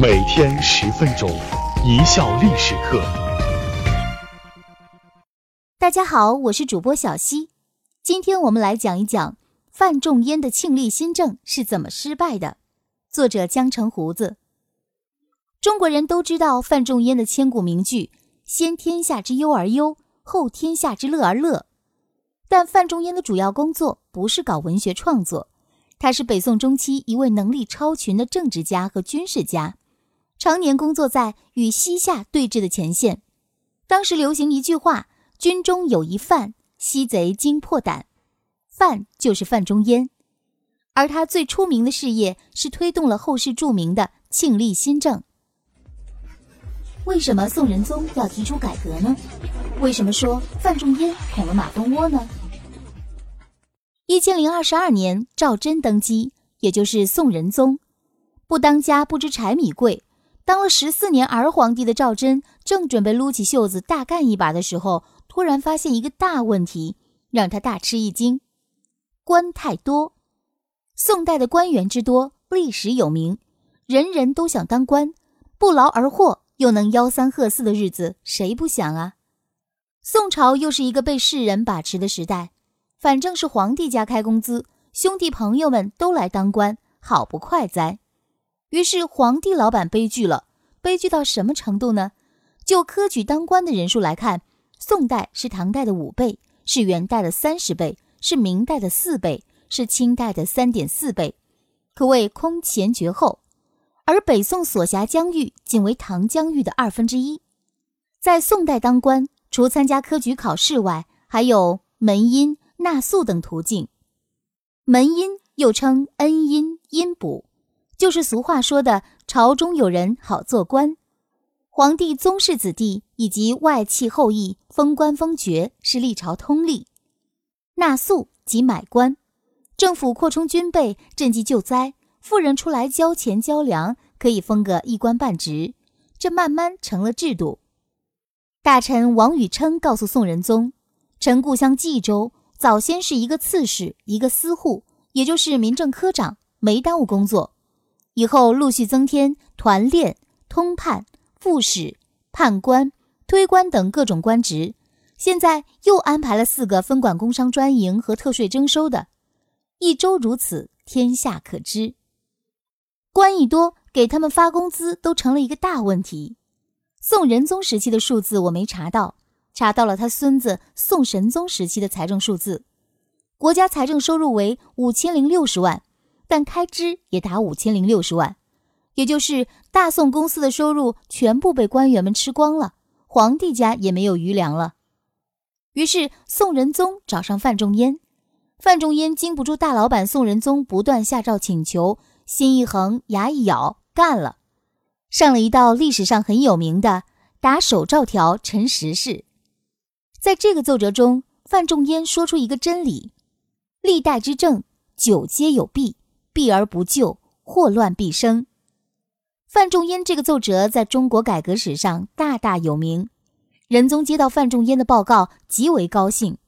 每天十分钟，一笑历史课。大家好，我是主播小溪，今天我们来讲一讲范仲淹的庆历新政是怎么失败的。作者江城胡子。中国人都知道范仲淹的千古名句“先天下之忧而忧，后天下之乐而乐”，但范仲淹的主要工作不是搞文学创作，他是北宋中期一位能力超群的政治家和军事家。常年工作在与西夏对峙的前线，当时流行一句话：“军中有一范，西贼惊破胆。”范就是范仲淹，而他最出名的事业是推动了后世著名的庆历新政。为什么宋仁宗要提出改革呢？为什么说范仲淹捅了马蜂窝呢？一千零二十二年，赵祯登基，也就是宋仁宗，不当家不知柴米贵。当了十四年儿皇帝的赵祯，正准备撸起袖子大干一把的时候，突然发现一个大问题，让他大吃一惊：官太多。宋代的官员之多，历史有名，人人都想当官，不劳而获又能吆三喝四的日子，谁不想啊？宋朝又是一个被世人把持的时代，反正是皇帝家开工资，兄弟朋友们都来当官，好不快哉！于是皇帝老板悲剧了，悲剧到什么程度呢？就科举当官的人数来看，宋代是唐代的五倍，是元代的三十倍，是明代的四倍，是清代的三点四倍，可谓空前绝后。而北宋所辖疆域仅为唐疆域的二分之一。在宋代当官，除参加科举考试外，还有门荫、纳粟等途径。门荫又称恩荫、荫补。就是俗话说的“朝中有人好做官”，皇帝宗室子弟以及外戚后裔封官封爵是历朝通例。纳粟即买官，政府扩充军备，赈济救灾，富人出来交钱交粮，可以封个一官半职，这慢慢成了制度。大臣王禹偁告诉宋仁宗：“臣故乡冀州早先是一个刺史，一个司户，也就是民政科长，没耽误工作。”以后陆续增添团练、通判、副使、判官、推官等各种官职，现在又安排了四个分管工商专营和特税征收的。一周如此，天下可知。官一多，给他们发工资都成了一个大问题。宋仁宗时期的数字我没查到，查到了他孙子宋神宗时期的财政数字，国家财政收入为五千零六十万。但开支也达五千零六十万，也就是大宋公司的收入全部被官员们吃光了，皇帝家也没有余粮了。于是宋仁宗找上范仲淹，范仲淹经不住大老板宋仁宗不断下诏请求，心一横，牙一咬，干了，上了一道历史上很有名的打手诏条陈实事。在这个奏折中，范仲淹说出一个真理：历代之政，久皆有弊。避而不救，祸乱必生。范仲淹这个奏折在中国改革史上大大有名。仁宗接到范仲淹的报告，极为高兴。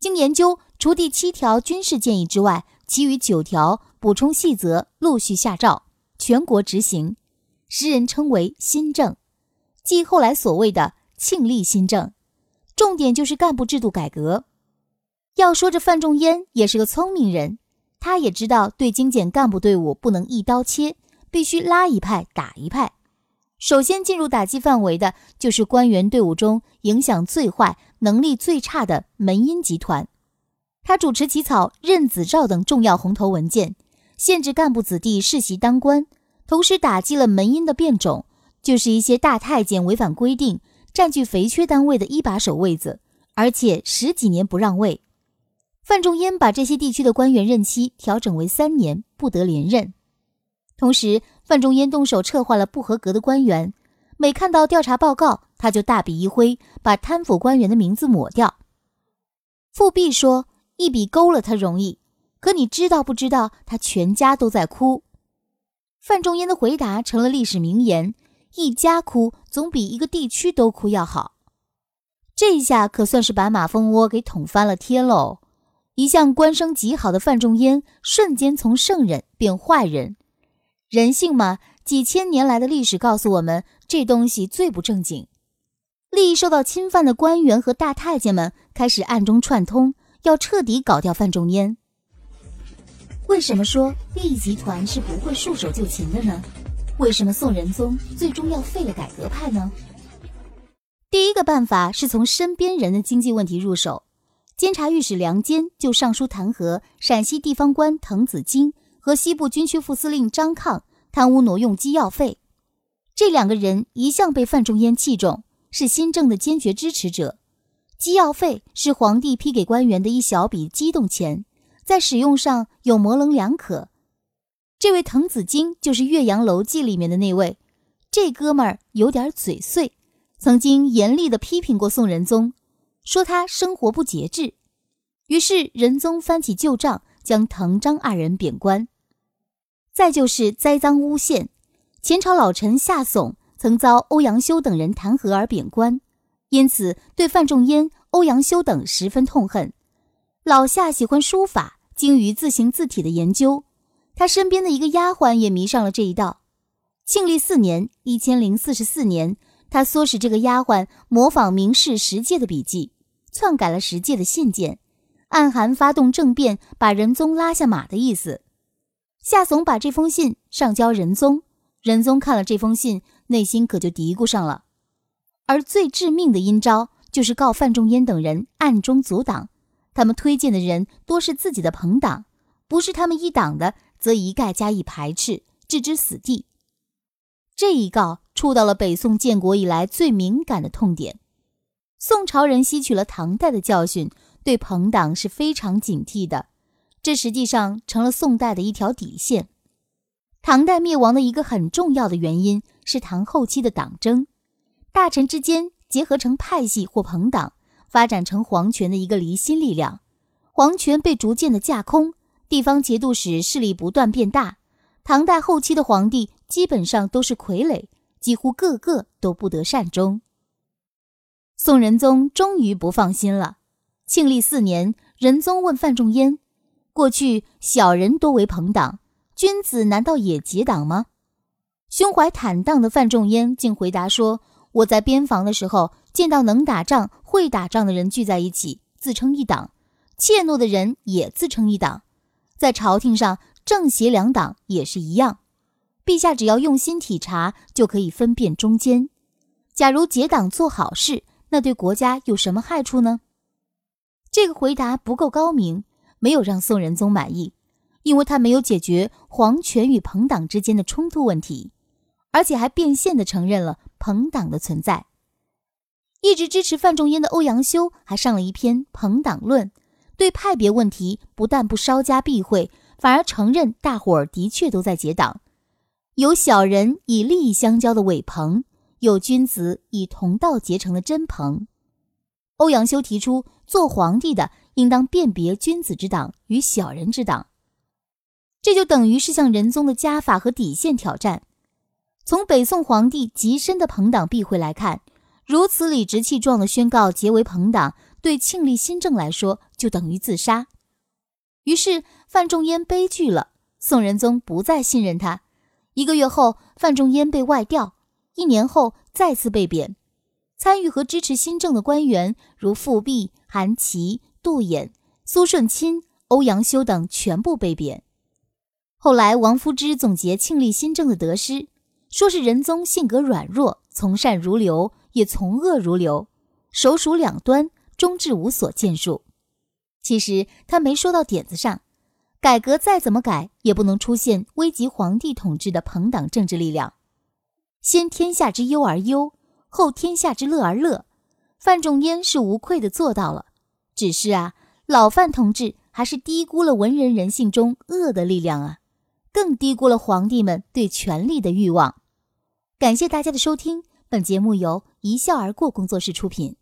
经研究，除第七条军事建议之外，其余九条补充细则陆续下诏，全国执行。时人称为新政，即后来所谓的庆历新政。重点就是干部制度改革。要说这范仲淹也是个聪明人。他也知道，对精简干部队伍不能一刀切，必须拉一派打一派。首先进入打击范围的就是官员队伍中影响最坏、能力最差的门荫集团。他主持起草任子诏等重要红头文件，限制干部子弟世袭当官，同时打击了门荫的变种，就是一些大太监违反规定，占据肥缺单位的一把手位子，而且十几年不让位。范仲淹把这些地区的官员任期调整为三年，不得连任。同时，范仲淹动手撤换了不合格的官员，每看到调查报告，他就大笔一挥，把贪腐官员的名字抹掉。富弼说：“一笔勾了他容易，可你知道不知道？他全家都在哭。”范仲淹的回答成了历史名言：“一家哭总比一个地区都哭要好。”这一下可算是把马蜂窝给捅翻了天喽。一向官声极好的范仲淹，瞬间从圣人变坏人。人性嘛，几千年来的历史告诉我们，这东西最不正经。利益受到侵犯的官员和大太监们开始暗中串通，要彻底搞掉范仲淹。为什么说利益集团是不会束手就擒的呢？为什么宋仁宗最终要废了改革派呢？第一个办法是从身边人的经济问题入手。监察御史梁坚就上书弹劾陕西地方官滕子京和西部军区副司令张抗贪污挪用机要费。这两个人一向被范仲淹器重，是新政的坚决支持者。机要费是皇帝批给官员的一小笔机动钱，在使用上有模棱两可。这位滕子京就是《岳阳楼记》里面的那位，这哥们儿有点嘴碎，曾经严厉地批评过宋仁宗。说他生活不节制，于是仁宗翻起旧账，将滕张二人贬官。再就是栽赃诬陷，前朝老臣夏竦曾遭欧阳修等人弹劾而贬官，因此对范仲淹、欧阳修等十分痛恨。老夏喜欢书法，精于字形字体的研究，他身边的一个丫鬟也迷上了这一道。庆历四年（一千零四十四年），他唆使这个丫鬟模仿名士石介的笔记。篡改了石介的信件，暗含发动政变、把仁宗拉下马的意思。夏竦把这封信上交仁宗，仁宗看了这封信，内心可就嘀咕上了。而最致命的阴招，就是告范仲淹等人暗中阻挡，他们推荐的人多是自己的朋党，不是他们一党的，则一概加以排斥，置之死地。这一告触到了北宋建国以来最敏感的痛点。宋朝人吸取了唐代的教训，对朋党是非常警惕的，这实际上成了宋代的一条底线。唐代灭亡的一个很重要的原因是唐后期的党争，大臣之间结合成派系或朋党，发展成皇权的一个离心力量，皇权被逐渐的架空，地方节度使势力不断变大。唐代后期的皇帝基本上都是傀儡，几乎个个都不得善终。宋仁宗终于不放心了。庆历四年，仁宗问范仲淹：“过去小人多为朋党，君子难道也结党吗？”胸怀坦荡的范仲淹竟回答说：“我在边防的时候，见到能打仗、会打仗的人聚在一起，自称一党；怯懦的人也自称一党。在朝廷上，正邪两党也是一样。陛下只要用心体察，就可以分辨中间。假如结党做好事。”那对国家有什么害处呢？这个回答不够高明，没有让宋仁宗满意，因为他没有解决皇权与朋党之间的冲突问题，而且还变相的承认了朋党的存在。一直支持范仲淹的欧阳修还上了一篇《朋党论》，对派别问题不但不稍加避讳，反而承认大伙儿的确都在结党，有小人以利益相交的伪朋。有君子以同道结成的真朋。欧阳修提出，做皇帝的应当辨别君子之党与小人之党，这就等于是向仁宗的家法和底线挑战。从北宋皇帝极深的朋党避讳来看，如此理直气壮的宣告结为朋党，对庆历新政来说就等于自杀。于是范仲淹悲剧了，宋仁宗不再信任他。一个月后，范仲淹被外调。一年后再次被贬，参与和支持新政的官员如富弼、韩琦、杜衍、苏舜钦、欧阳修等全部被贬。后来王夫之总结庆历新政的得失，说是仁宗性格软弱，从善如流，也从恶如流，手鼠两端，终至无所建树。其实他没说到点子上，改革再怎么改，也不能出现危及皇帝统治的朋党政治力量。先天下之忧而忧，后天下之乐而乐。范仲淹是无愧的做到了，只是啊，老范同志还是低估了文人人性中恶的力量啊，更低估了皇帝们对权力的欲望。感谢大家的收听，本节目由一笑而过工作室出品。